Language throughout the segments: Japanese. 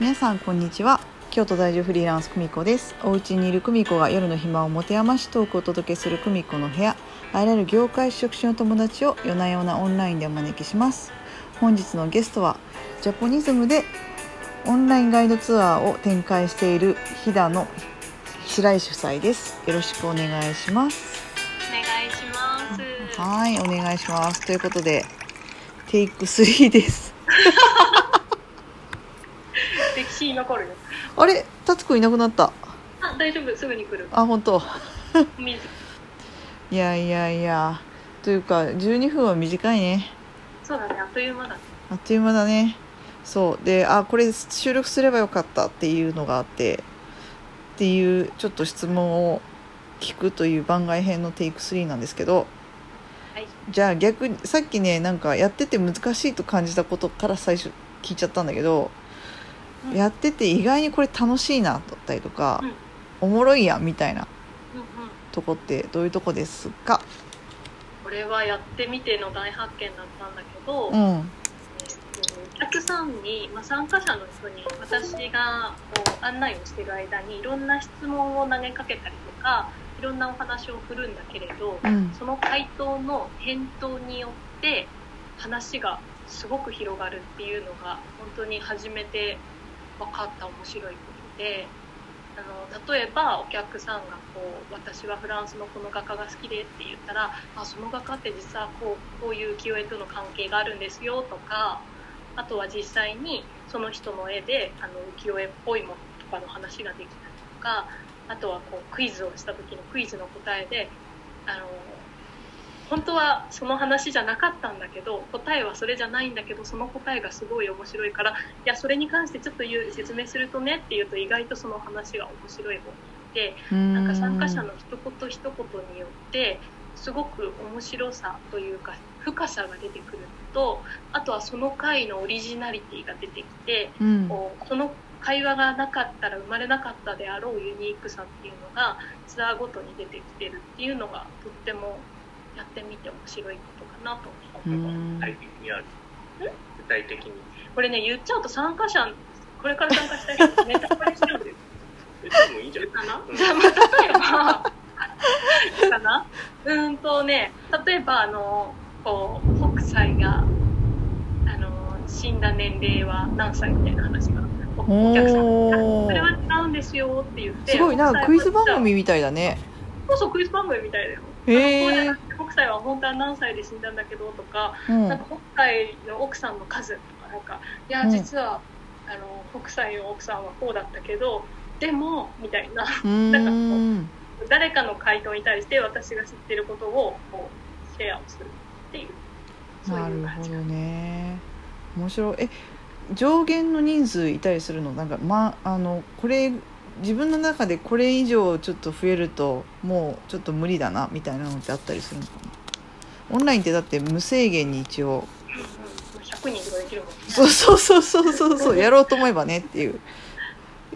皆さんこんにちは。京都在住フリーランス久美子です。お家にいる久美子が夜の暇を持て余しトークをお届けする久美子の部屋。あらゆる業界職種の友達を夜な夜なオンラインでお招きします。本日のゲストはジャポニズムでオンラインガイドツアーを展開している飛騨の白井主催です。よろしくお願いします。お願いします。はいお願いします。ということでテイク3です 歴史に残るよ。あれ？タツくんいなくなった。あ、大丈夫、すぐに来る。あ本当。水。いやいやいや。というか12分は短いね。そうだね、あっという間だね。あっという間だね。そう。であこれ収録すればよかった。っていうのがあって。っていうちょっと質問を聞くという番外編のテイク3なんですけど。はい。じゃあ逆にさっきねなんかやってて難しいと感じたことから最初聞いちゃったんだけど、うんやってて意外にこれ楽しいなだったりとか、うん。おもろいやんみたいな。とこってどういうとこですか？これはやってみての大発見だったんだけど、うん。えっとお客さんに、まあ、参加者の人に私がこう案内をしてる間にいろんな質問を投げかけたりとかいろんなお話を振るんだけれど、うん。その回答の返答によって話がすごく広がるっていうのが本当に初めて分かった面白いことであの例えばお客さんがこう「私はフランスのこの画家が好きで」って言ったら「あその画家って実はこうこういう浮世絵との関係があるんですよ」とかあとは実際にその人の絵であの浮世絵っぽいものとかの話ができたりとかあとはこうクイズをした時のクイズの答えであの本当はその話じゃなかったんだけど答えはそれじゃないんだけどその答えがすごい面白いからいやそれに関してちょっと言う説明するとねっていうと意外とその話が面白い方に行ってななんか参加者の一言一言によってすごく面白さというか深さが出てくるのとあとはその回のオリジナリティが出てきてうん。こうその会話がなかったら生まれなかったであろうユニークさっていうのがツアーごとに出てきてるっていうのがとってもやってみて面白いことかなと思う。うん。具体的にある。具体的にこれね言っちゃうと参加者これから参加したい人ネタバレしちゃうんです言ってもいいんじゃないかな？うん。じゃあまあ例えばかな？うーんとね例えばあのこう北斎があの死んだ年齢は何歳みたいな話が。おお客さんそれは違うんですよって言ってすごいなクイズ番組みたいだね。そうそうクイズ番組みたいだよ。へえこうじゃなくて北斎は本当は何歳で死んだんだけどとかうん。なんか北斎の奥さんの数とかなんかいやうん。実は、あの北斎の奥さんはこうだったけどでもみたいな。うーん。誰かの回答に対して私が知ってることをこうシェアをするっていうそうなるほどね。面白い。え上限の人数いたりするの？なんかまあのこれ自分の中でこれ以上ちょっと増えるともうちょっと無理だなみたいなのってあったりするのかな？オンラインってだって無制限に一応。うんうん100人とかできるもんね。そうそうそうそうそうそうやろうと思えばねっていう。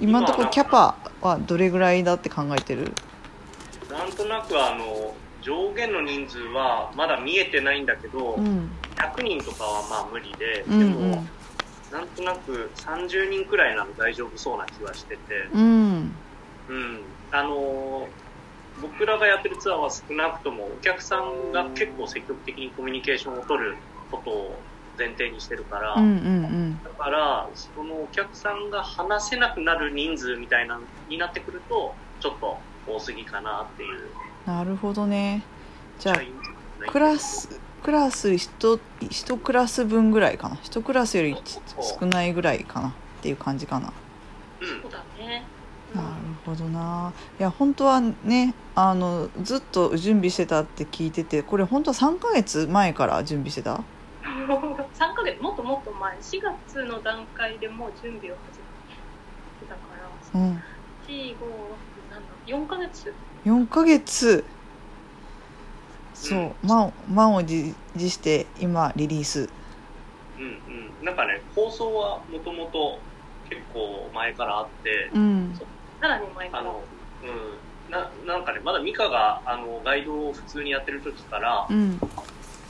今のところキャパはどれぐらいだって考えてる？なんとなくあの上限の人数はまだ見えてないんだけど、うん。100人とかはまあ無理で、うんうでもんなんとなく30人くらいなら大丈夫そうな気はしてて、うん。うん、あの僕らがやってるツアーは少なくともお客さんが結構積極的にコミュニケーションを取ることを前提にしてるから、うんうんだからそのお客さんが話せなくなる人数みたいなになってくるとちょっと多すぎかなっていう。うんなるほどね。じゃあクラスクラス1一クラス分ぐらいかな。1クラスよりち少ないぐらいかな。っていう感じかな。うんそうだね、うん。なるほどな。いや本当はねあのずっと準備してたって聞いててこれ本当は3ヶ月前から準備してた？3ヶ月もっともっと前。4月の段階でもう準備を始めてたから。うん。4 5 4ヶ月。4ヶ月そう満満を持持して今リリース。うんうん。なんかね構想はもともと結構前からあってうん。さらに前から。あのうん。ななんかねまだミカがあのガイドを普通にやってる時からうん。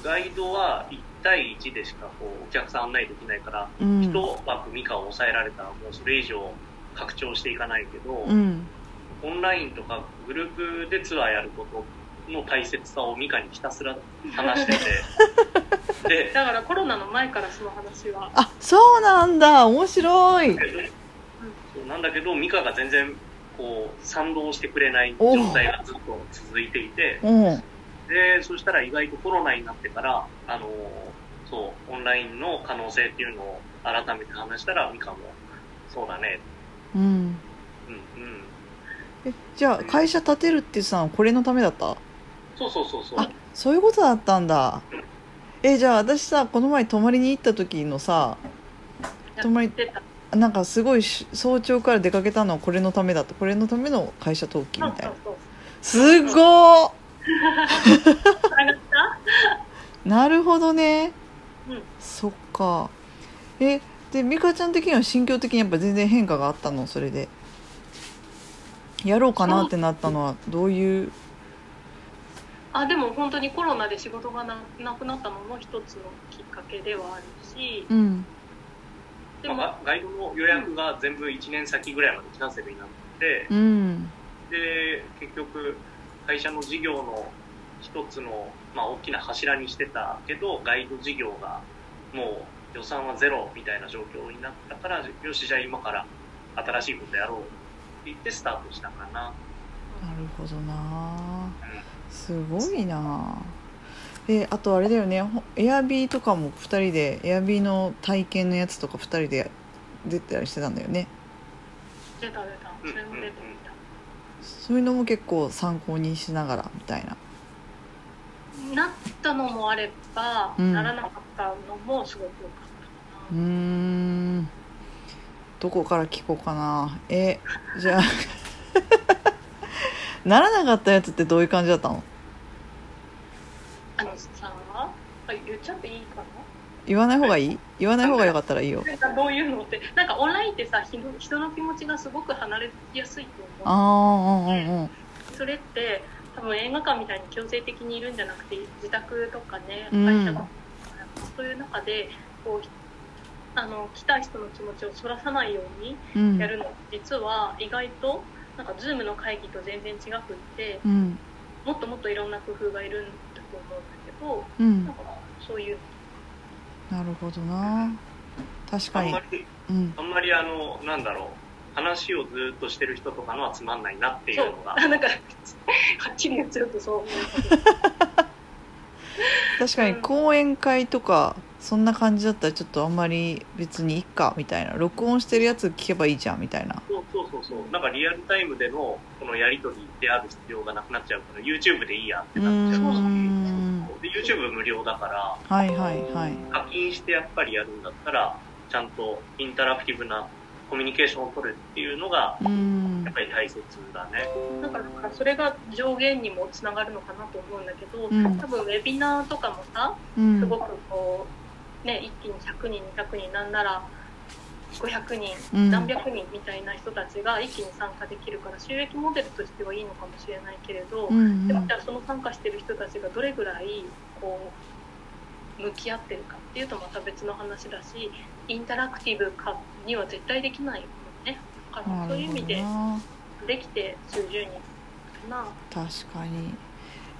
ガイドは1対1でしかこうお客さん案内できないから、うん。一枠ミカを抑えられたらもうそれ以上拡張していかないけど、うん。オンラインとかグループでツアーやることの大切さをミカにひたすら 話してて。でだからコロナの前からその話は。あそうなんだ。面白い。そうなんだけどミカが全然こう賛同してくれない状態がずっと続いていて。うん。でそしたら意外とコロナになってからあのそうオンラインの可能性っていうのを改めて話したらミカもそうだね。うん。うんうん。えじゃあ会社建てるって言ってたのこれのためだった？そうそうそうそう。あそういうことだったんだ。えじゃあ私さこの前泊まりに行った時のさや泊まりなんかすごいし早朝から出かけたのはこれのためだった。これのための会社登記みたいな。そうすごった？なるほどね。うん。そっか。えで美香ちゃん的には心境的にやっぱ全然変化があったの？それで。やろうかなってなったのはどういうあでも本当にコロナで仕事がななくなったのも一つのきっかけではあるし。うん。でも、まあガイドの予約が全部1年先ぐらいまでキャンセルになって、うん。で結局会社の事業の一つの、まあ、大きな柱にしてたけどガイド事業がもう予算はゼロみたいな状況になったからよしじゃあ今から新しいことやろうって言ってスタートしたかな。なるほどなすごいな。えあとあれだよね。ほエアビーとかも2人でエアビーの体験のやつとか2人で出てたりしてたんだよね。出た出た。それも出てみた、そういうのも結構参考にしながらみたいな。なったのもあれば、うん。ならなかったのもすごく良かったうん。どこから聞こうかな。えじゃあ ならなかったやつってどういう感じだったの？あのさあ言っちゃっていいかな？言わない方がいい？言わない方がよかったらいいよ。どういうのってなんかオンラインってさ人人の気持ちがすごく離れやすいとあ思う。あうんうんうん。それって多分映画館みたいに強制的にいるんじゃなくて自宅とかねうん。会社とか、そういう中でこうあの来た人の気持ちをそらさないようにうん。やるの、実は意外となんか Zoom の会議と全然違くってうん。もっともっといろんな工夫がいるんだと思うんだけどうん。なんかそういう。なるほどな。確かに。あんまりうん。あんまりあのなんだろう。話をずっとしてる人とかのはつまんないなっていうそう。の がなんかはっきり言っちゃうとそう思う。確かに講演会とかそんな感じだったらちょっとあんまり別にいっかみたいな。録音してるやつ聞けばいいじゃんみたいな。そうそうそうそう。なんかリアルタイムでのこのやり取りである必要がなくなっちゃうから YouTube でいいやってなっちゃう。しん。で YouTube 無料だからはいはいはい。課金してやっぱりやるんだったらちゃんとインタラクティブなコミュニケーションを取るっていうのがやっぱり大切だね。なんかだからそれが上限にもつながるのかなと思うんだけど、うん。多分ウェビナーとかもさうん。すごくこうね一気に100人200人なんなら500人、うん。何百人みたいな人たちが一気に参加できるから収益モデルとしてはいいのかもしれないけれど、うんでもじゃあその参加してる人たちがどれぐらいこう向き合ってるかっていうとまた別の話だしインタラクティブかには絶対できないもんね。だからそういう意味でなできて数十人かな。確かに。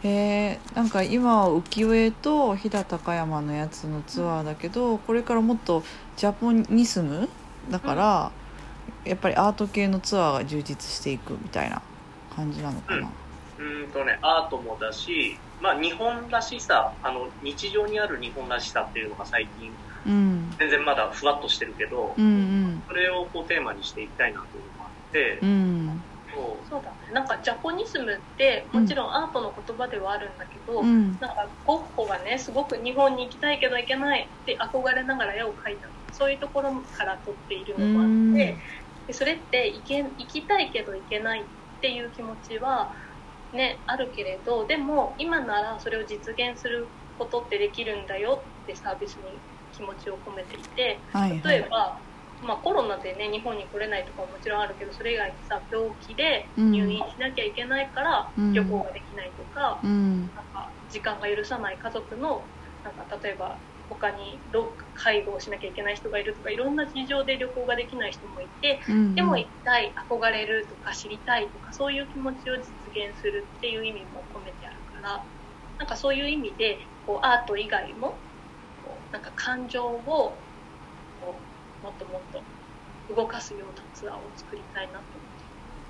えー、なんか今は浮世絵と飛騨高山のやつのツアーだけどこれからもっとジャポニスムだから、やっぱりアート系のツアーが充実していくみたいな感じなのかな、うーんとねアートもだしまあ日本らしさあの日常にある日本らしさっていうのが最近うん、全然まだふわっとしてるけどうんうん。それをこうテーマにしていきたいなというのがあってうんそうだ。ねなんかジャポニスムってもちろんアートの言葉ではあるんだけど、うん。なんかゴッホがねすごく日本に行きたいけど行けないって憧れながら絵を描いたそういうところから取っているのもあうん。ってでそれって行け行きたいけど行けないっていう気持ちはねあるけれどでも今ならそれを実現することってできるんだよってサービスに気持ちを込めていてはいはい。例えば、まあ、コロナでね日本に来れないとかももちろんあるけどそれ以外にさ病気で入院しなきゃいけないからうん。旅行ができないとか,、うん。なんか時間が許さない家族のなんか例えば他にど介護をしなきゃいけない人がいるとかいろんな事情で旅行ができない人もいてうん。うんでも行きたい憧れるとか知りたいとかそういう気持ちを実現するっていう意味も込めてあるからなんかそういう意味でこうアート以外もこうなんか感情をもっともっと動かすようなツアーを作りたいなと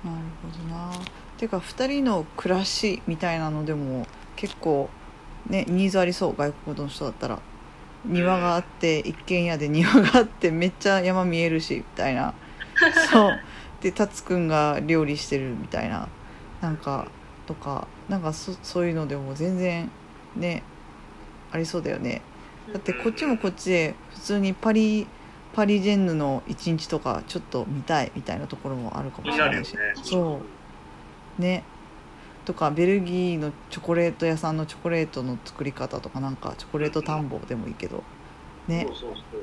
思って。なるほどな。ていうか2人の暮らしみたいなのでも結構ねニーズありそう外国の人だったら庭があって一軒家で庭があってめっちゃ山見えるしみたいな。そう。で達くんが料理してるみたいななんかとかなんかそそういうのでも全然ねありそうだよね。だってこっちもこっちで普通にパリパリジェンヌの一日とかちょっと見たいみたいなところもあるかもしれないし。そう。ね。とかベルギーのチョコレート屋さんのチョコレートの作り方とかなんかチョコレート田んぼでもいいけど。ね。そうそうそう。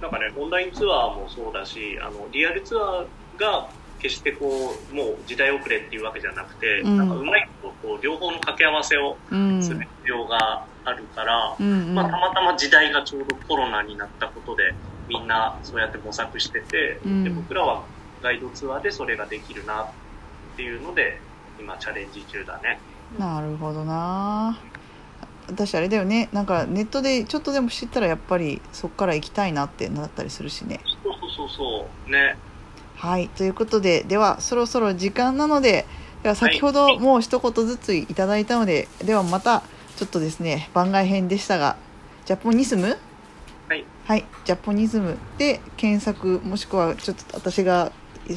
なんかねオンラインツアーもそうだしあのリアルツアーが決してこうもう時代遅れっていうわけじゃなくて、うん。なんかうまいことこう両方の掛け合わせをうん。する必要があるから、うんうん。まあ、たまたま時代がちょうどコロナになったことでみんなそうやって模索してて、うん。で僕らはガイドツアーでそれができるなっていうので今チャレンジ中だね。なるほどな。私あれだよね。なんかネットでちょっとでも知ったらやっぱりそっから行きたいなってなったりするしね。そうそうそうそう。ね。はい。ということでではそろそろ時間なのででは先ほどもう一言ずついただいたので、ではまたちょっとですね番外編でしたがジャポニズムはい。はい。ジャポニズムで検索もしくはちょっと私が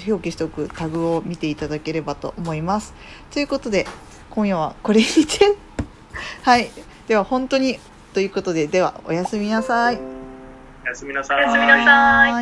表記しておくタグを見ていただければと思います。ということで今夜はこれにて。はい。では本当にということでではおやすみなさい。おやすみなさおやすみなさい